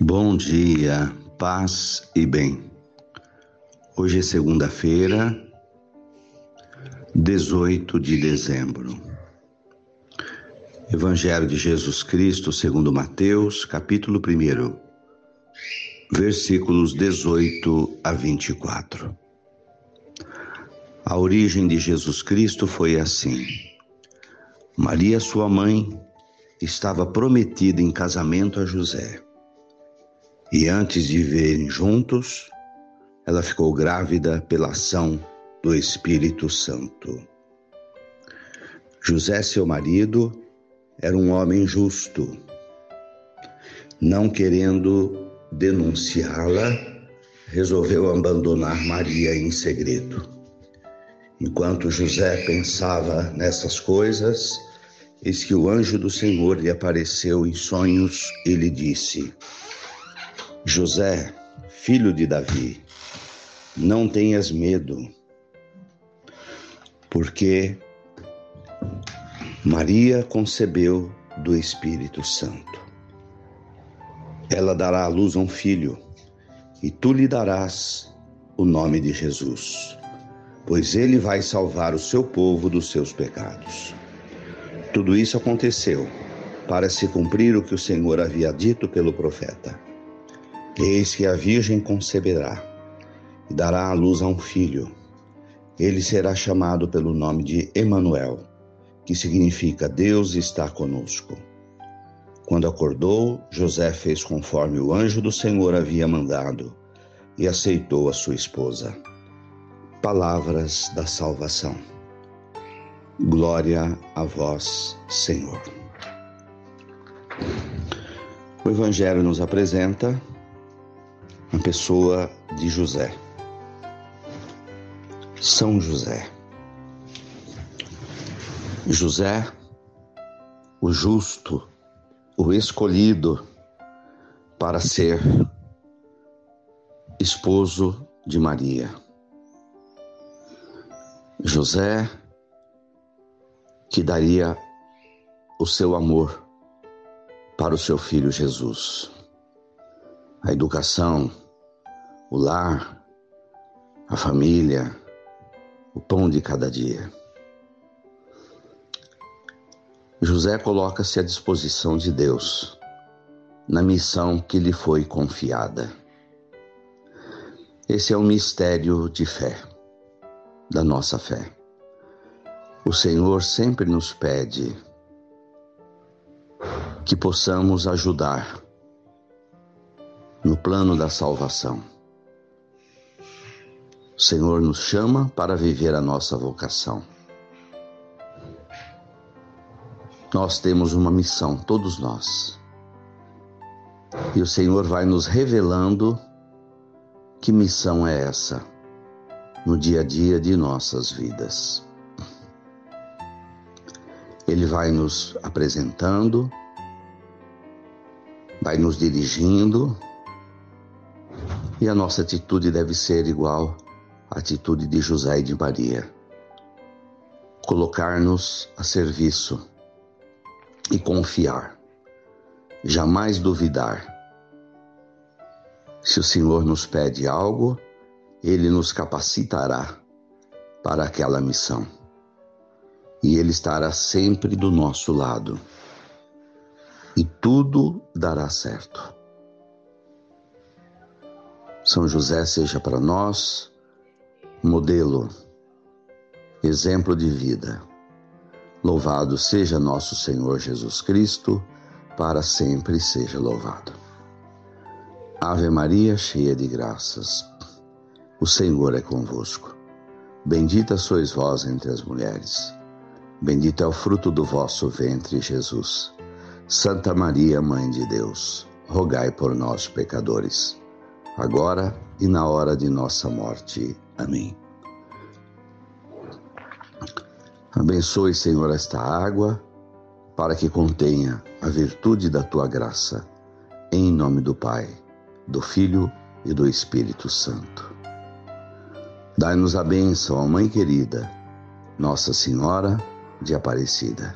Bom dia, paz e bem. Hoje é segunda-feira, 18 de dezembro. Evangelho de Jesus Cristo, segundo Mateus, capítulo 1, versículos 18 a 24. A origem de Jesus Cristo foi assim: Maria, sua mãe, estava prometida em casamento a José. E antes de viverem juntos, ela ficou grávida pela ação do Espírito Santo. José, seu marido, era um homem justo. Não querendo denunciá-la, resolveu abandonar Maria em segredo. Enquanto José pensava nessas coisas, eis que o anjo do Senhor lhe apareceu em sonhos e lhe disse: José, filho de Davi, não tenhas medo, porque Maria concebeu do Espírito Santo. Ela dará à luz um filho, e tu lhe darás o nome de Jesus pois ele vai salvar o seu povo dos seus pecados. Tudo isso aconteceu para se cumprir o que o Senhor havia dito pelo profeta. Eis que a Virgem conceberá e dará à luz a um filho. Ele será chamado pelo nome de Emanuel, que significa Deus está conosco. Quando acordou, José fez conforme o anjo do Senhor havia mandado e aceitou a sua esposa palavras da salvação. Glória a vós, Senhor. O Evangelho nos apresenta a pessoa de José. São José. José, o justo, o escolhido para ser esposo de Maria. José, que daria o seu amor para o seu filho Jesus. A educação, o lar, a família, o pão de cada dia. José coloca-se à disposição de Deus na missão que lhe foi confiada. Esse é um mistério de fé da nossa fé. O Senhor sempre nos pede que possamos ajudar no plano da salvação. O Senhor nos chama para viver a nossa vocação. Nós temos uma missão, todos nós. E o Senhor vai nos revelando que missão é essa no dia a dia de nossas vidas. Ele vai nos apresentando, vai nos dirigindo, e a nossa atitude deve ser igual à atitude de José e de Maria. Colocar-nos a serviço e confiar, jamais duvidar. Se o Senhor nos pede algo, ele nos capacitará para aquela missão. E Ele estará sempre do nosso lado. E tudo dará certo. São José seja para nós modelo, exemplo de vida. Louvado seja nosso Senhor Jesus Cristo, para sempre seja louvado. Ave Maria, cheia de graças. O Senhor é convosco. Bendita sois vós entre as mulheres. Bendito é o fruto do vosso ventre, Jesus. Santa Maria, Mãe de Deus, rogai por nós, pecadores, agora e na hora de nossa morte. Amém. Abençoe, Senhor, esta água, para que contenha a virtude da tua graça. Em nome do Pai, do Filho e do Espírito Santo. Dai-nos a bênção, ó Mãe querida, Nossa Senhora de Aparecida.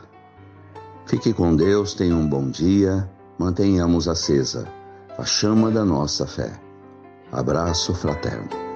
Fique com Deus, tenha um bom dia, mantenhamos acesa a chama da nossa fé. Abraço fraterno.